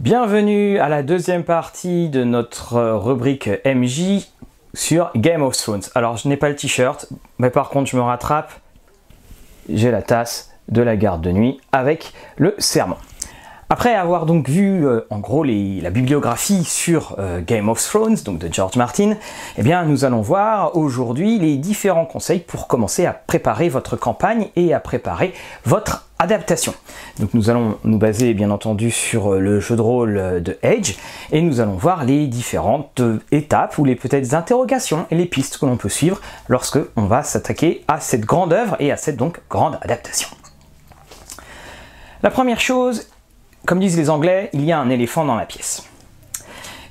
Bienvenue à la deuxième partie de notre rubrique MJ sur Game of Thrones. Alors je n'ai pas le t-shirt, mais par contre je me rattrape. J'ai la tasse de la garde de nuit avec le serment. Après avoir donc vu euh, en gros la bibliographie sur euh, Game of Thrones, donc de George Martin, eh bien nous allons voir aujourd'hui les différents conseils pour commencer à préparer votre campagne et à préparer votre adaptation. Donc nous allons nous baser bien entendu sur euh, le jeu de rôle de Edge et nous allons voir les différentes étapes ou les peut-être interrogations et les pistes que l'on peut suivre lorsque on va s'attaquer à cette grande œuvre et à cette donc grande adaptation. La première chose, comme disent les Anglais, il y a un éléphant dans la pièce.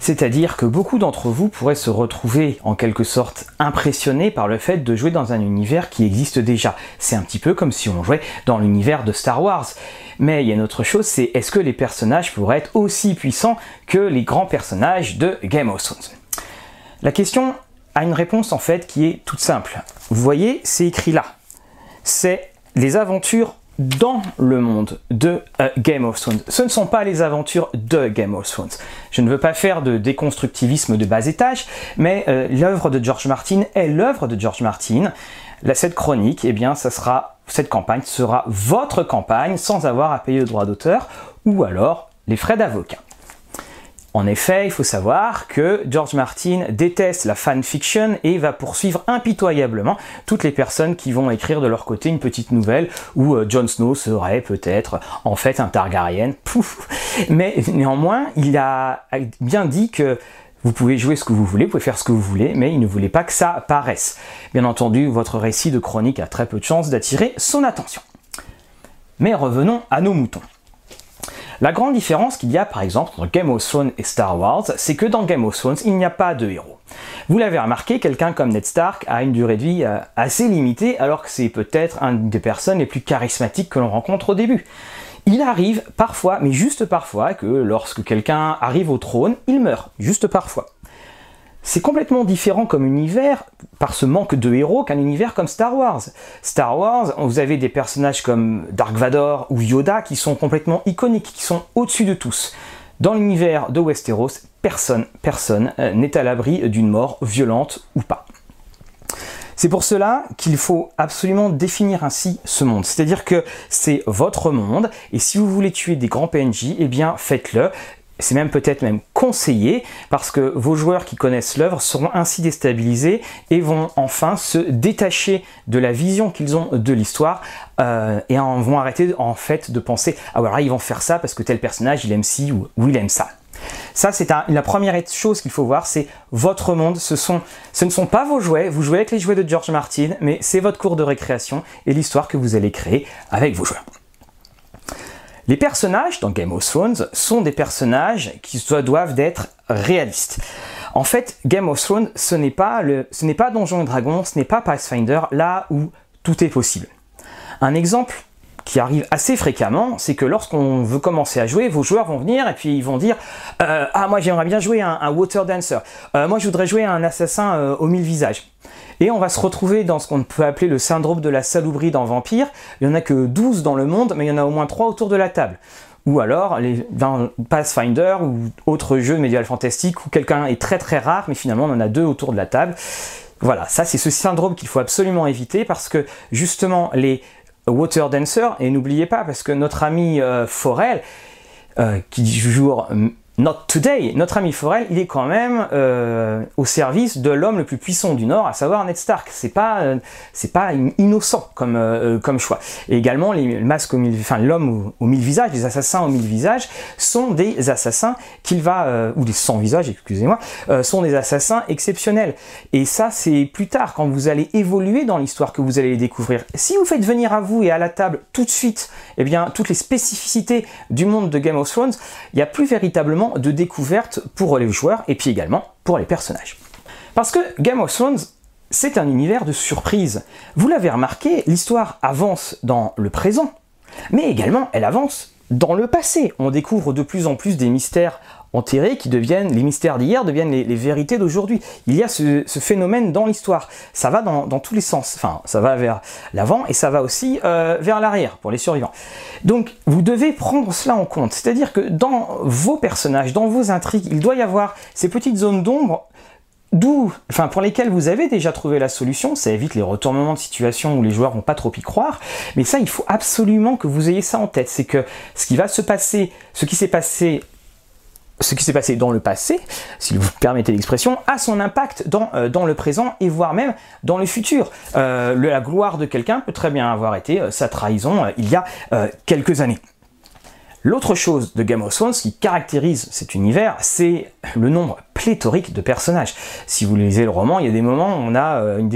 C'est-à-dire que beaucoup d'entre vous pourraient se retrouver en quelque sorte impressionnés par le fait de jouer dans un univers qui existe déjà. C'est un petit peu comme si on jouait dans l'univers de Star Wars. Mais il y a une autre chose, c'est est-ce que les personnages pourraient être aussi puissants que les grands personnages de Game of Thrones? La question a une réponse en fait qui est toute simple. Vous voyez, c'est écrit là. C'est les aventures dans le monde de euh, Game of Thrones. Ce ne sont pas les aventures de Game of Thrones. Je ne veux pas faire de déconstructivisme de bas étage, mais euh, l'œuvre de George Martin est l'œuvre de George Martin. cette chronique, eh bien, ça sera, cette campagne sera votre campagne sans avoir à payer le droit d'auteur ou alors les frais d'avocat. En effet, il faut savoir que George Martin déteste la fanfiction et va poursuivre impitoyablement toutes les personnes qui vont écrire de leur côté une petite nouvelle où euh, Jon Snow serait peut-être en fait un Targaryen. Mais néanmoins, il a bien dit que vous pouvez jouer ce que vous voulez, vous pouvez faire ce que vous voulez, mais il ne voulait pas que ça apparaisse. Bien entendu, votre récit de chronique a très peu de chances d'attirer son attention. Mais revenons à nos moutons. La grande différence qu'il y a par exemple entre Game of Thrones et Star Wars, c'est que dans Game of Thrones, il n'y a pas de héros. Vous l'avez remarqué, quelqu'un comme Ned Stark a une durée de vie euh, assez limitée, alors que c'est peut-être une des personnes les plus charismatiques que l'on rencontre au début. Il arrive parfois, mais juste parfois, que lorsque quelqu'un arrive au trône, il meurt, juste parfois. C'est complètement différent comme univers, par ce manque de héros, qu'un univers comme Star Wars. Star Wars, vous avez des personnages comme Dark Vador ou Yoda qui sont complètement iconiques, qui sont au-dessus de tous. Dans l'univers de Westeros, personne, personne euh, n'est à l'abri d'une mort violente ou pas. C'est pour cela qu'il faut absolument définir ainsi ce monde. C'est-à-dire que c'est votre monde, et si vous voulez tuer des grands PNJ, eh bien faites-le c'est même peut-être même conseillé parce que vos joueurs qui connaissent l'œuvre seront ainsi déstabilisés et vont enfin se détacher de la vision qu'ils ont de l'histoire euh, et vont arrêter en fait de penser ah voilà ils vont faire ça parce que tel personnage il aime ci ou, il aime ça. Ça, c'est la première chose qu'il faut voir, c'est votre monde. Ce, ne sont pas vos jouets, vous jouez avec les jouets de George Martin, mais c'est votre cours de récréation et l'histoire que vous allez créer avec vos joueurs. Les personnages dans Game of Thrones sont des personnages qui doivent être réalistes. En fait, Game of Thrones, ce n'est pas, le, ce Donjons et Dragons, ce n'est pas Pathfinder, là où tout est possible. Un exemple qui arrive assez fréquemment, c'est que lorsqu'on veut commencer à jouer, vos joueurs vont venir et puis ils vont dire euh, Ah, moi j'aimerais bien jouer un, Water Dancer. Euh, moi je voudrais jouer un assassin euh, aux mille visages. Et on va se retrouver dans ce qu'on peut appeler le syndrome de la salubrie dans Vampire. Il n'y en a que 12 dans le monde, mais il y en a au moins 3 autour de la table. Ou alors, les, Pathfinder ou autre jeu médiéval fantastique où quelqu'un est très très rare, mais finalement on en a deux autour de la table. Voilà, ça c'est ce syndrome qu'il faut absolument éviter parce que justement les Water Dancer, et n'oubliez pas, parce que notre ami euh, Forel, euh, qui dit toujours Not today. Notre ami Forel, il est quand même euh, au service de l'homme le plus puissant du Nord, à savoir Ned Stark. C'est pas, euh, c'est pas innocent comme, euh, comme choix. Et également, les masques enfin l'homme aux, mille visages, les assassins aux mille visages, sont des assassins qu'il va, ou des sans visages, excusez-moi, sont des assassins exceptionnels. Et ça, c'est plus tard, quand vous allez évoluer dans l'histoire que vous allez les découvrir. Si vous faites venir à vous et à la table tout de suite, eh bien, toutes les spécificités du monde de Game of Thrones, il n'y a plus véritablement de découverte pour les joueurs et puis également pour les personnages. Parce que Game of Thrones, c'est un univers de surprise. Vous l'avez remarqué, l'histoire avance dans le présent, mais également elle avance dans le passé. On découvre de plus en plus des mystères enterrés qui deviennent, les mystères d'hier deviennent les, vérités d'aujourd'hui. Il y a ce, phénomène dans l'histoire. Ça va dans, tous les sens. Enfin, ça va vers l'avant et ça va aussi euh, vers l'arrière pour les survivants. Donc, vous devez prendre cela en compte. C'est-à-dire que dans vos personnages, dans vos intrigues, il doit y avoir ces petites zones d'ombre D'où, enfin, pour lesquels vous avez déjà trouvé la solution, ça évite les retournements de situation où les joueurs vont pas trop y croire. Mais ça, il faut absolument que vous ayez ça en tête. C'est que ce qui va se passer, ce qui s'est passé ce qui s'est passé dans le passé, si vous permettez l'expression, a son impact dans, euh, le présent et voire même dans le futur. Euh, la gloire de quelqu'un peut très bien avoir été euh, sa trahison il y a quelques années. L'autre chose de Game of Thrones qui caractérise cet univers, c'est le nombre pléthorique de personnages. Si vous lisez le roman, il y a des moments où on a euh, une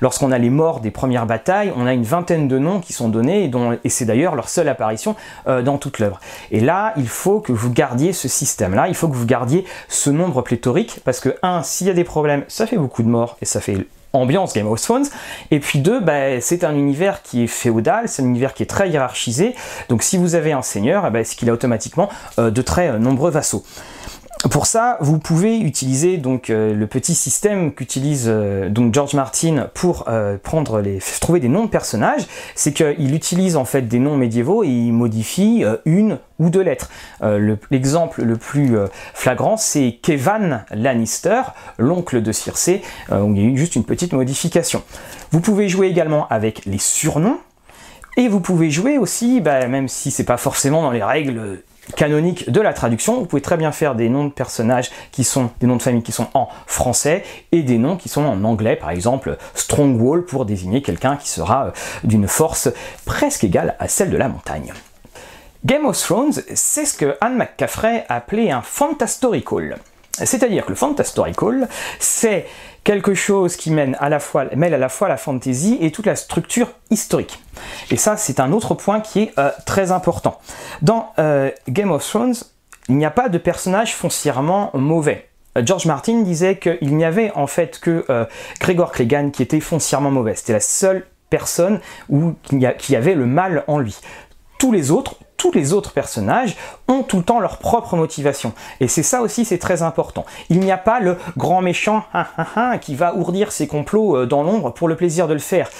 lorsqu'on a les morts des premières batailles, on a une vingtaine de noms qui sont donnés et, et c'est d'ailleurs leur seule apparition euh, dans toute l'œuvre. Et là, il faut que vous gardiez ce système-là, il faut que vous gardiez ce nombre pléthorique parce que un, s'il y a des problèmes, ça fait beaucoup de morts et ça fait ambiance Game of Thrones. Et puis deux, bah, c'est un univers qui est féodal, c'est un univers qui est très hiérarchisé. Donc si vous avez un seigneur, eh ben, c'est qu'il a automatiquement euh, de très euh, nombreux vassaux. Pour ça, vous pouvez utiliser donc euh, le petit système qu'utilise euh, donc George Martin pour euh, prendre les trouver des noms de personnages, c'est qu'il utilise en fait des noms médiévaux et il modifie une ou deux lettres. L'exemple le, plus flagrant, c'est Kevan Lannister, l'oncle de Circé. il y a eu juste une petite modification. Vous pouvez jouer également avec les surnoms. Et vous pouvez jouer aussi, bah, même si c'est pas forcément dans les règles canonique de la traduction, vous pouvez très bien faire des noms de personnages qui sont des noms de famille qui sont en français et des noms qui sont en anglais, par exemple Strongwall pour désigner quelqu'un qui sera euh, d'une force presque égale à celle de la montagne. Game of Thrones, c'est ce que Anne McCaffrey appelait un fantastorical. C'est-à-dire que le fantastorical, c'est quelque chose qui mène à la fois, mêle à la fois la fantasy et toute la structure historique. Et ça, c'est un autre point qui est euh, très important. Dans euh, Game of Thrones, il n'y a pas de personnage foncièrement mauvais. Euh, George Martin disait qu'il n'y avait en fait que Gregor Clegane qui était foncièrement mauvais. C'était la seule personne qui avait le mal en lui. Tous les autres, tous les autres personnages ont tout le temps leur propre motivation. Et c'est ça aussi, c'est très important. Il n'y a pas le grand méchant qui va ourdir ses complots euh, dans l'ombre pour le plaisir de le faire.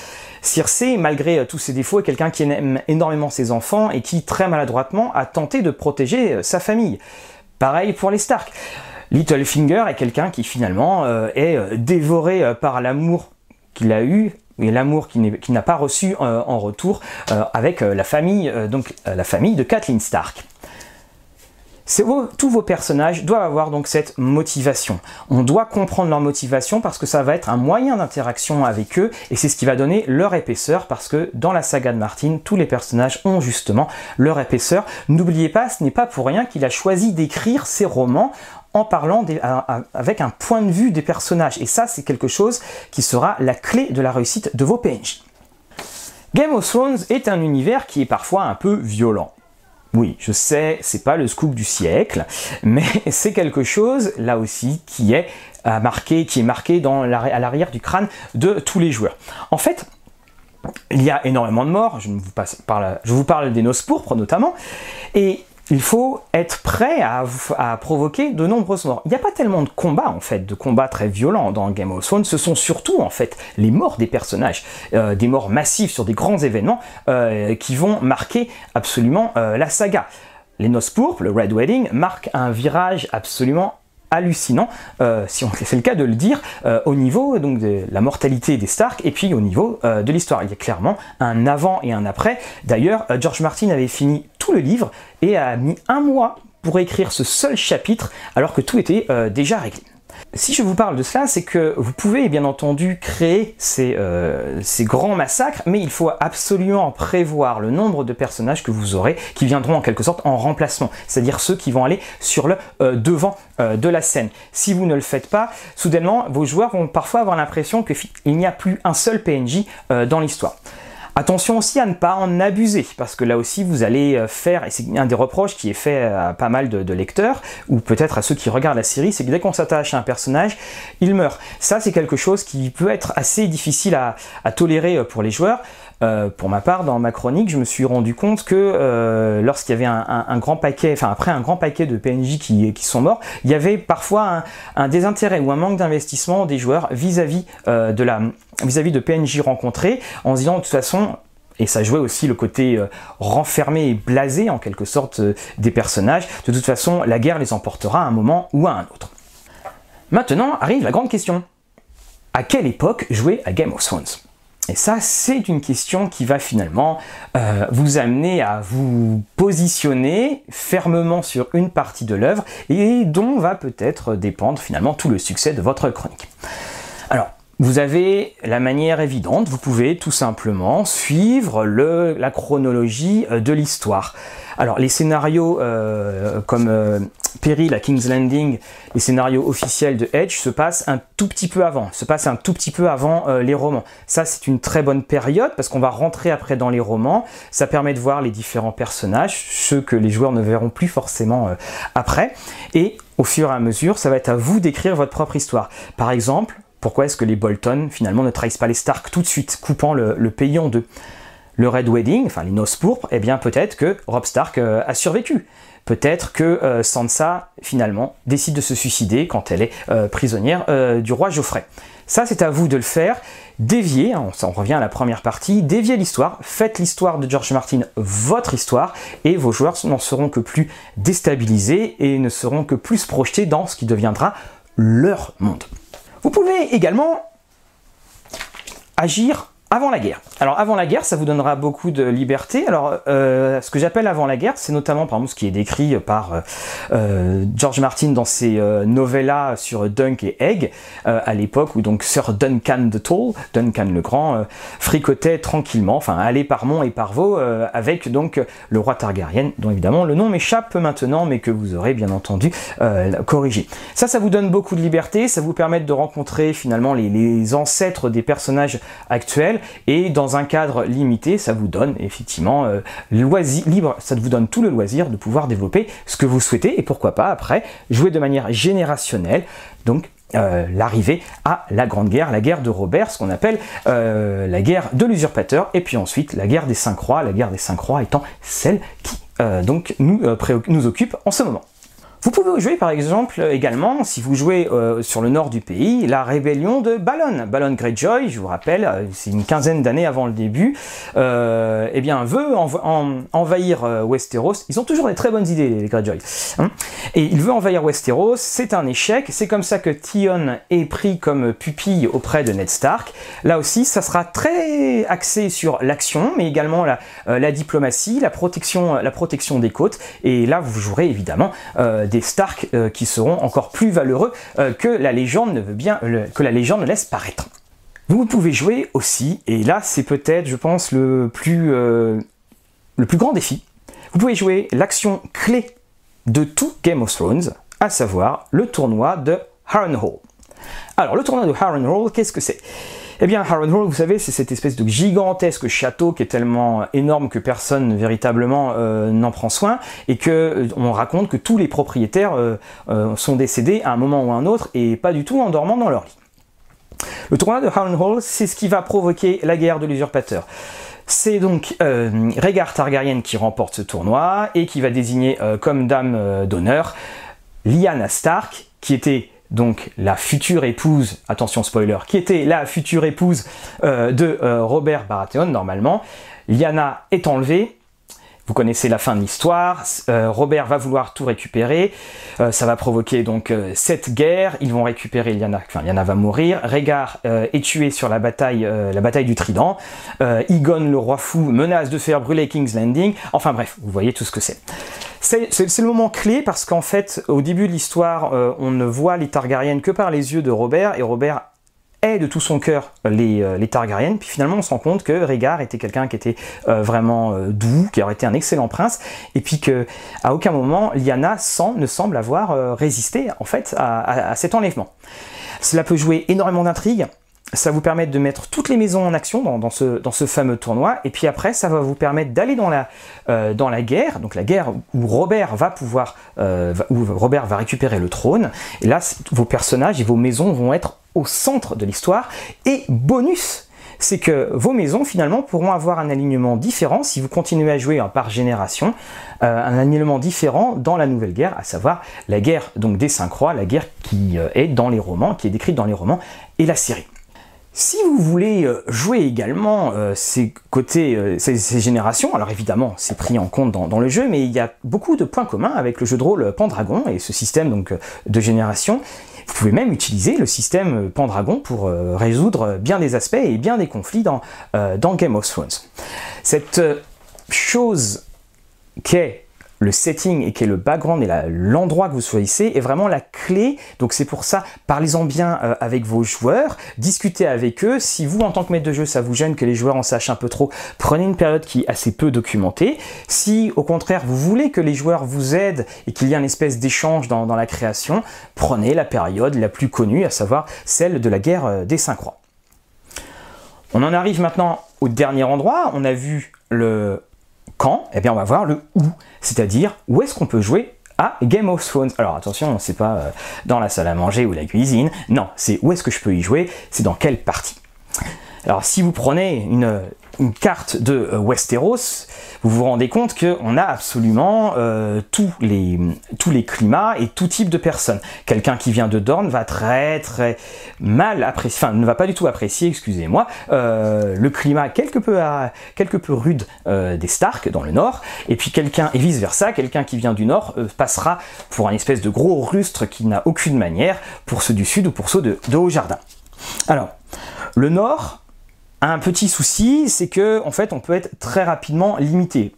Circé, malgré euh, tous ses défauts, est quelqu'un qui aime énormément ses enfants et qui, très maladroitement, a tenté de protéger euh, sa famille. Pareil pour les Stark. Littlefinger est quelqu'un qui finalement est dévoré par l'amour qu'il a eu et l'amour qu'il n'a pas reçu euh, en retour euh, avec euh, la famille, donc la famille de Kathleen Stark. tous vos personnages doivent avoir donc cette motivation. On doit comprendre leur motivation parce que ça va être un moyen d'interaction avec eux et c'est ce qui va donner leur épaisseur parce que dans la saga de Martin, tous les personnages ont justement leur épaisseur. N'oubliez pas, ce n'est pas pour rien qu'il a choisi d'écrire ses romans parlant avec un point de vue des personnages. Et ça, c'est quelque chose qui sera la clé de la réussite de vos PNJ. Game of Thrones est un univers qui est parfois un peu violent. Oui, je sais, c'est pas le scoop du siècle, mais c'est quelque chose, là aussi, qui est euh, marqué, qui est marqué dans à l'arrière du crâne de tous les joueurs. En fait, il y a énormément de morts, je, vous, parle, je vous parle des noces pourpres notamment, et il faut être prêt à, provoquer de nombreuses morts. Il n'y a pas tellement de combats en fait, de combats très violents dans Game of Thrones. Ce sont surtout en fait les morts des personnages, euh, des morts massives sur des grands événements euh, qui vont marquer absolument euh, la saga. Les noces pourpres, le Red Wedding, marquent un virage absolument hallucinant, euh, si on c'est le cas de le dire, euh, au niveau donc de la mortalité des Stark et puis au niveau euh, de l'histoire. Il y a clairement un avant et un après. D'ailleurs, George Martin avait fini tout le livre et a mis un mois pour écrire ce seul chapitre alors que tout était déjà réglé. Si je vous parle de cela, c'est que vous pouvez bien entendu créer euh, ces, grands massacres, mais il faut absolument prévoir le nombre de personnages que vous aurez qui viendront en quelque sorte en remplacement, c'est-à-dire ceux qui vont aller sur le euh, devant euh, de la scène. Si vous ne le faites pas, soudainement, vos joueurs vont parfois avoir l'impression qu'il n'y a plus un seul PNJ dans l'histoire. Attention aussi à ne pas en abuser, parce que là aussi vous allez euh, faire, et c'est un des reproches qui est fait à pas mal de, lecteurs, ou peut-être à ceux qui regardent la série, c'est que dès qu'on s'attache à un personnage, il meurt. Ça c'est quelque chose qui peut être assez difficile à, tolérer euh, pour les joueurs. Euh, pour ma part, dans ma chronique, je me suis rendu compte que euh, lorsqu'il y avait un, grand paquet, enfin après un grand paquet de PNJ qui, sont morts, il y avait parfois un, désintérêt ou un manque d'investissement des joueurs vis-à-vis de la vis-à-vis de PNJ rencontrés, en se disant de toute façon, et ça jouait aussi le côté renfermé et blasé en quelque sorte des personnages. De toute façon, la guerre les emportera à un moment ou à un autre. Maintenant arrive la grande question. À quelle époque jouer à Game of Thrones et ça, c'est une question qui va finalement euh, vous amener à vous positionner fermement sur une partie de l'œuvre et dont va peut-être dépendre finalement tout le succès de votre chronique. Vous avez la manière évidente, vous pouvez tout simplement suivre la chronologie euh, de l'histoire. Alors les scénarios euh, comme euh, Peril à King's Landing, les scénarios officiels de Edge se passent un tout petit peu avant, se passent un tout petit peu avant euh, les romans. Ça c'est une très bonne période parce qu'on va rentrer après dans les romans, ça permet de voir les différents personnages, ceux que les joueurs ne verront plus forcément après, et au fur et à mesure ça va être à vous d'écrire votre propre histoire. Par exemple, pourquoi est-ce que les Bolton finalement ne trahissent pas les Stark tout de suite, coupant le, le pays en le Red Wedding, enfin les noces pourpres, eh bien peut-être que Rob Stark euh, a survécu. Peut-être que euh, Sansa, finalement, décide de se suicider quand elle est euh, prisonnière du roi Geoffrey. Ça, c'est à vous de le faire. Dévier, hein, on, revient à la première partie, dévier l'histoire, faites l'histoire de George Martin votre histoire, et vos joueurs n'en seront que plus déstabilisés et ne seront que plus projetés dans ce qui deviendra leur monde. Vous pouvez également agir avant la guerre. Alors avant la guerre, ça vous donnera beaucoup de liberté. Alors euh, ce que j'appelle avant la guerre, c'est notamment par exemple ce qui est décrit par euh, euh, George Martin dans ses novellas sur Dunk et Egg, à l'époque où donc Sir Duncan the Tall, Duncan le Grand, fricotait tranquillement, enfin allait par Mont et par Vaux avec donc le roi Targaryen, dont évidemment le nom m'échappe maintenant, mais que vous aurez bien entendu corrigé. Ça, ça vous donne beaucoup de liberté, ça vous permet de rencontrer finalement les ancêtres des personnages actuels et dans un cadre limité, ça vous donne effectivement euh, loisir, libre, ça vous donne tout le loisir de pouvoir développer ce que vous souhaitez et pourquoi pas après jouer de manière générationnelle. Donc euh, l'arrivée à la Grande Guerre, la guerre de Robert, ce qu'on appelle euh, la guerre de l'usurpateur, et puis ensuite la guerre des Cinq Rois, la guerre des Cinq Rois étant celle qui donc nous occupe en ce moment. Vous pouvez jouer par exemple également, si vous jouez euh, sur le nord du pays, la rébellion de Balon. Balon Greyjoy, je vous rappelle, euh, c'est une quinzaine d'années avant le début, euh, eh bien veut envahir Westeros. Ils ont toujours des très bonnes idées, les Greyjoy. Hein. et il veut envahir Westeros, c'est un échec. C'est comme ça que Tion est pris comme pupille auprès de Ned Stark. Là aussi, ça sera très axé sur l'action, mais également la, la, diplomatie, la protection, la protection des côtes. Et là, vous jouerez évidemment des Stark euh, qui seront encore plus valeureux euh, que la légende ne veut bien, que la légende laisse paraître. Vous pouvez jouer aussi, et là c'est peut-être, je pense, le plus, euh, le plus grand défi. Vous pouvez jouer l'action clé de tout Game of Thrones, à savoir le tournoi de Harrenhal. Alors le tournoi de Harrenhal, qu'est-ce que c'est? Eh bien, Harrenhal, vous savez, c'est cette espèce de gigantesque château qui est tellement énorme que personne véritablement euh, n'en prend soin, et que euh, on raconte que tous les propriétaires euh, sont décédés à un moment ou à un autre, et pas du tout en dormant dans leur lit. Le tournoi de Harrenhal, c'est ce qui va provoquer la guerre de l'usurpateur. C'est donc Rhaegar Targaryen qui remporte ce tournoi et qui va désigner comme dame d'honneur Lyanna Stark, qui était donc la future épouse, attention spoiler, qui était la future épouse euh, de euh, Robert Baratheon normalement. Lyanna est enlevée. Vous connaissez la fin de l'histoire. Euh, Robert va vouloir tout récupérer. ça va provoquer donc cette guerre. Ils vont récupérer Lyanna. Enfin, Lyanna va mourir. Rhaegar est tué sur la bataille, la bataille du Trident. Igon, le roi fou, menace de faire brûler King's Landing. Enfin bref, vous voyez tout ce que c'est. C'est le moment clé parce qu'en fait, au début de l'histoire, euh, on ne voit les Targaryennes que par les yeux de Robert, et Robert est de tout son cœur les, euh, Targaryennes, puis finalement on se rend compte que Rhaegar était quelqu'un qui était euh, vraiment doux, qui aurait été un excellent prince, et puis que à aucun moment Lyanna ne semble avoir résisté en fait à, à cet enlèvement. Cela peut jouer énormément d'intrigues, ça vous permet de mettre toutes les maisons en action dans, ce, fameux tournoi, et puis après, ça va vous permettre d'aller dans, la, euh, guerre, donc la guerre où Robert va pouvoir, euh, où Robert va récupérer le trône, et là, vos personnages et vos maisons vont être au centre de l'histoire, et bonus, c'est que vos maisons finalement pourront avoir un alignement différent si vous continuez à jouer par génération, euh, un alignement différent dans la nouvelle guerre, à savoir la guerre donc des cinq rois, la guerre qui est dans les romans, qui est décrite dans les romans et la série. Si vous voulez euh, jouer également ces côtés, ces, générations, alors évidemment c'est pris en compte dans, le jeu, mais il y a beaucoup de points communs avec le jeu de rôle Pendragon et ce système de génération. Vous pouvez même utiliser le système Pendragon pour euh, résoudre bien des aspects et bien des conflits dans, euh, dans Game of Thrones. Cette euh, chose qu'est le setting et qui est le background et l'endroit que vous choisissez est vraiment la clé. Donc c'est pour ça, parlez-en bien euh, avec vos joueurs, discutez avec eux. Si vous, en tant que maître de jeu, ça vous gêne que les joueurs en sachent un peu trop, prenez une période qui est assez peu documentée. Si au contraire, vous voulez que les joueurs vous aident et qu'il y ait une espèce d'échange dans, la création, prenez la période la plus connue, à savoir celle de la guerre euh, des Cinq Rois. On en arrive maintenant au dernier endroit. On a vu le quand Eh bien, on va voir le où, c'est-à-dire où est-ce qu'on peut jouer à Game of Thrones? Alors attention, c'est pas euh, dans la salle à manger ou la cuisine, non, c'est où est-ce que je peux y jouer, c'est dans quelle partie? Alors si vous prenez une, une carte de euh, Westeros, vous vous rendez compte qu'on a absolument euh, tous, les, climats et tout type de personnes. Quelqu'un qui vient de Dorne va très très mal apprécier, enfin ne va pas du tout apprécier, excusez-moi, euh, le climat quelque peu, rude des Stark dans le nord, et puis quelqu'un, et vice versa, quelqu'un qui vient du nord passera pour un espèce de gros rustre qui n'a aucune manière pour ceux du sud ou pour ceux de, de Haut-Jardin. Alors, le nord, un petit souci, c'est que en fait, on peut être très rapidement limité.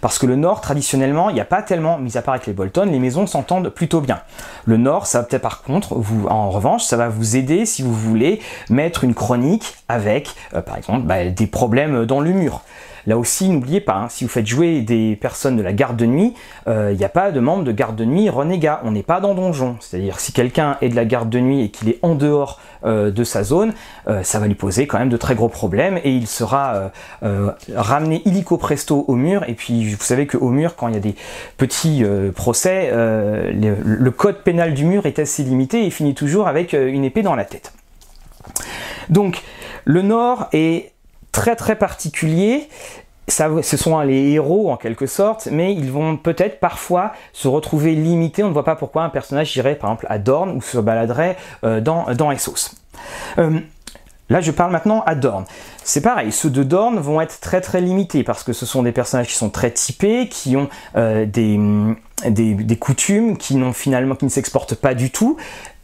Parce que le nord, traditionnellement, il n'y a pas tellement, mis à part avec les Bolton, les maisons s'entendent plutôt bien. Le nord, ça va peut-être par contre, en revanche, ça va vous aider si vous voulez mettre une chronique avec, euh, par exemple, bah, des problèmes dans le mur. Là aussi, n'oubliez pas, hein, si vous faites jouer des personnes de la garde de nuit, il euh, n'y a pas de membre de garde de nuit renégat. On n'est pas dans donjon. C'est-à-dire, si quelqu'un est de la garde de nuit et qu'il est en dehors euh, de sa zone, euh, ça va lui poser quand même de très gros problèmes et il sera ramené illico presto au mur. Et puis, vous savez qu'au mur, quand il y a des petits procès, le, le code pénal du mur est assez limité et finit toujours avec une épée dans la tête. Donc, le Nord est très très particulier. Ça, ce sont les héros en quelque sorte, mais ils vont peut-être parfois se retrouver limités. On ne voit pas pourquoi un personnage irait par exemple à Dorne ou se baladerait euh, dans, dans Essos. Euh, là, je parle maintenant à Dorne. C'est pareil, ceux de Dorne vont être très très limités parce que ce sont des personnages qui sont très typés, qui ont euh, des, coutumes qui, finalement, qui ne s'exportent pas du tout.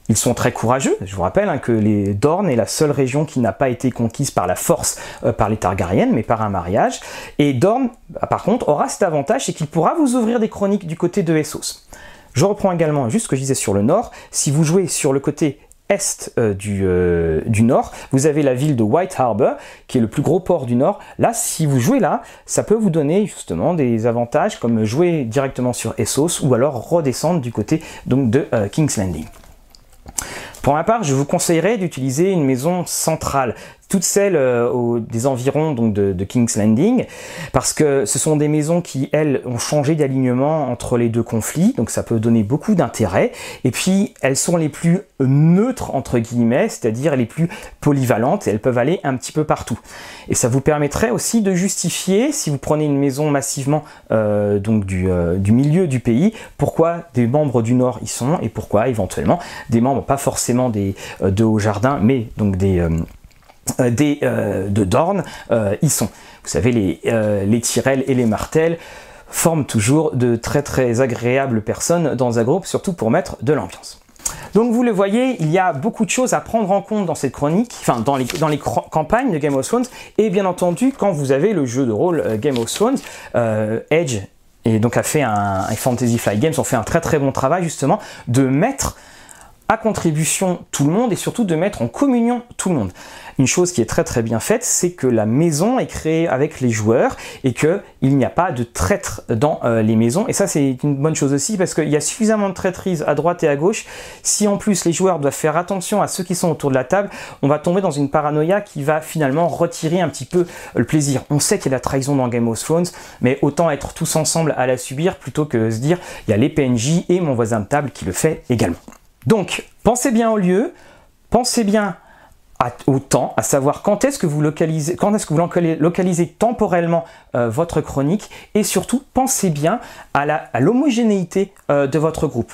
Ils sont très courageux. Je vous rappelle hein, que les Dornes est la seule région qui n'a pas été conquise par la force euh, par les Targaryennes, mais par un mariage. Et Dorne, bah, par contre, aura cet avantage, c'est qu'il pourra vous ouvrir des chroniques du côté de Essos. Je reprends également juste ce que je disais sur le nord. Si vous jouez sur le côté est euh, du, euh, du, nord, vous avez la ville de White Harbor, qui est le plus gros port du nord. Là, si vous jouez là, ça peut vous donner justement des avantages comme jouer directement sur Essos ou alors redescendre du côté donc, de King's Landing. Pour ma part, je vous conseillerais d'utiliser une maison centrale, toutes celles euh, des environs donc de, King's Landing, parce que ce sont des maisons qui, elles, ont changé d'alignement entre les deux conflits, donc ça peut donner beaucoup d'intérêt, et puis elles sont les plus neutres, entre guillemets, c'est-à-dire les plus polyvalentes, elles peuvent aller un petit peu partout. Et ça vous permettrait aussi de justifier, si vous prenez une maison massivement euh, donc du, euh, du, milieu du pays, pourquoi des membres du Nord y sont, et pourquoi éventuellement des membres, pas forcément des, de Haut-Jardin, mais donc des des, euh, de Dorne euh, y sont. Vous savez, les, les Tyrell et les Martels forment toujours de très très agréables personnes dans un groupe, surtout pour mettre de l'ambiance. Donc vous le voyez, il y a beaucoup de choses à prendre en compte dans cette chronique, enfin dans les, dans les campagnes de Game of Thrones, et bien entendu quand vous avez le jeu de rôle Game of Thrones, Edge et donc a fait un, Fantasy Flight Games ont fait un très très bon travail justement de mettre à contribution tout le monde et surtout de mettre en communion tout le monde. Une chose qui est très très bien faite, c'est que la maison est créée avec les joueurs et qu'il n'y a pas de traître dans euh, les maisons. Et ça c'est une bonne chose aussi parce qu'il y a suffisamment de traîtrise à droite et à gauche. Si en plus les joueurs doivent faire attention à ceux qui sont autour de la table, on va tomber dans une paranoïa qui va finalement retirer un petit peu le plaisir. On sait qu'il y a la trahison dans Game of Thrones, mais autant être tous ensemble à la subir plutôt que se dire il y a les PNJ et mon voisin de table qui le fait également. Donc, pensez bien au lieu, pensez bien au temps, à savoir quand est-ce que vous localisez, temporellement euh, votre chronique et surtout pensez bien à l'homogénéité euh, de votre groupe.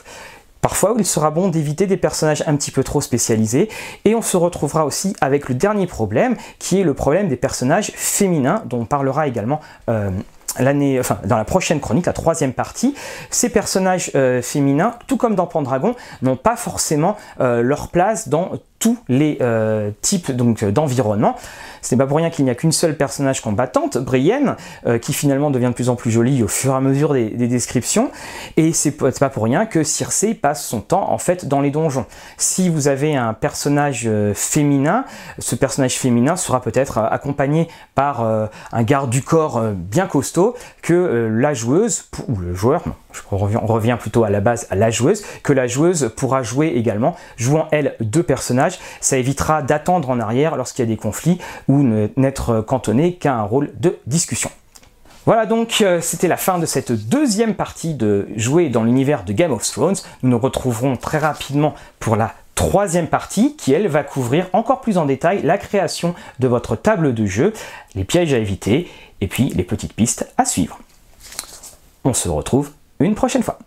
Parfois, il sera bon d'éviter des personnages un petit peu trop spécialisés et on se retrouvera aussi avec le dernier problème qui est le problème des personnages féminins dont on parlera également euh, l'année, dans la prochaine chronique, la troisième partie, ces personnages euh, féminins, tout comme dans Pendragon, n'ont pas forcément euh, leur place dans tous les euh, types donc d'environnement. Ce n'est pas pour rien qu'il n'y a qu'une seule personnage combattante, Brienne, qui finalement devient de plus en plus jolie au fur et à mesure des, descriptions. Et c'est pas pour rien que Circé passe son temps en fait dans les donjons. Si vous avez un personnage féminin, ce personnage féminin sera peut-être accompagné par un garde du corps bien costaud que euh, la joueuse, ou le joueur, je reviens, on revient plutôt à la base à la joueuse, que la joueuse pourra jouer également, jouant elle deux personnages. Ça évitera d'attendre en arrière lorsqu'il y a des conflits ou n'être cantonné qu'à un rôle de discussion. Voilà donc, euh, c'était la fin de cette deuxième partie de jouer dans l'univers de Game of Thrones. Nous nous retrouverons très rapidement pour la troisième partie qui, elle, va couvrir encore plus en détail la création de votre table de jeu, les pièges à éviter et puis les petites pistes à suivre. On se retrouve une prochaine fois.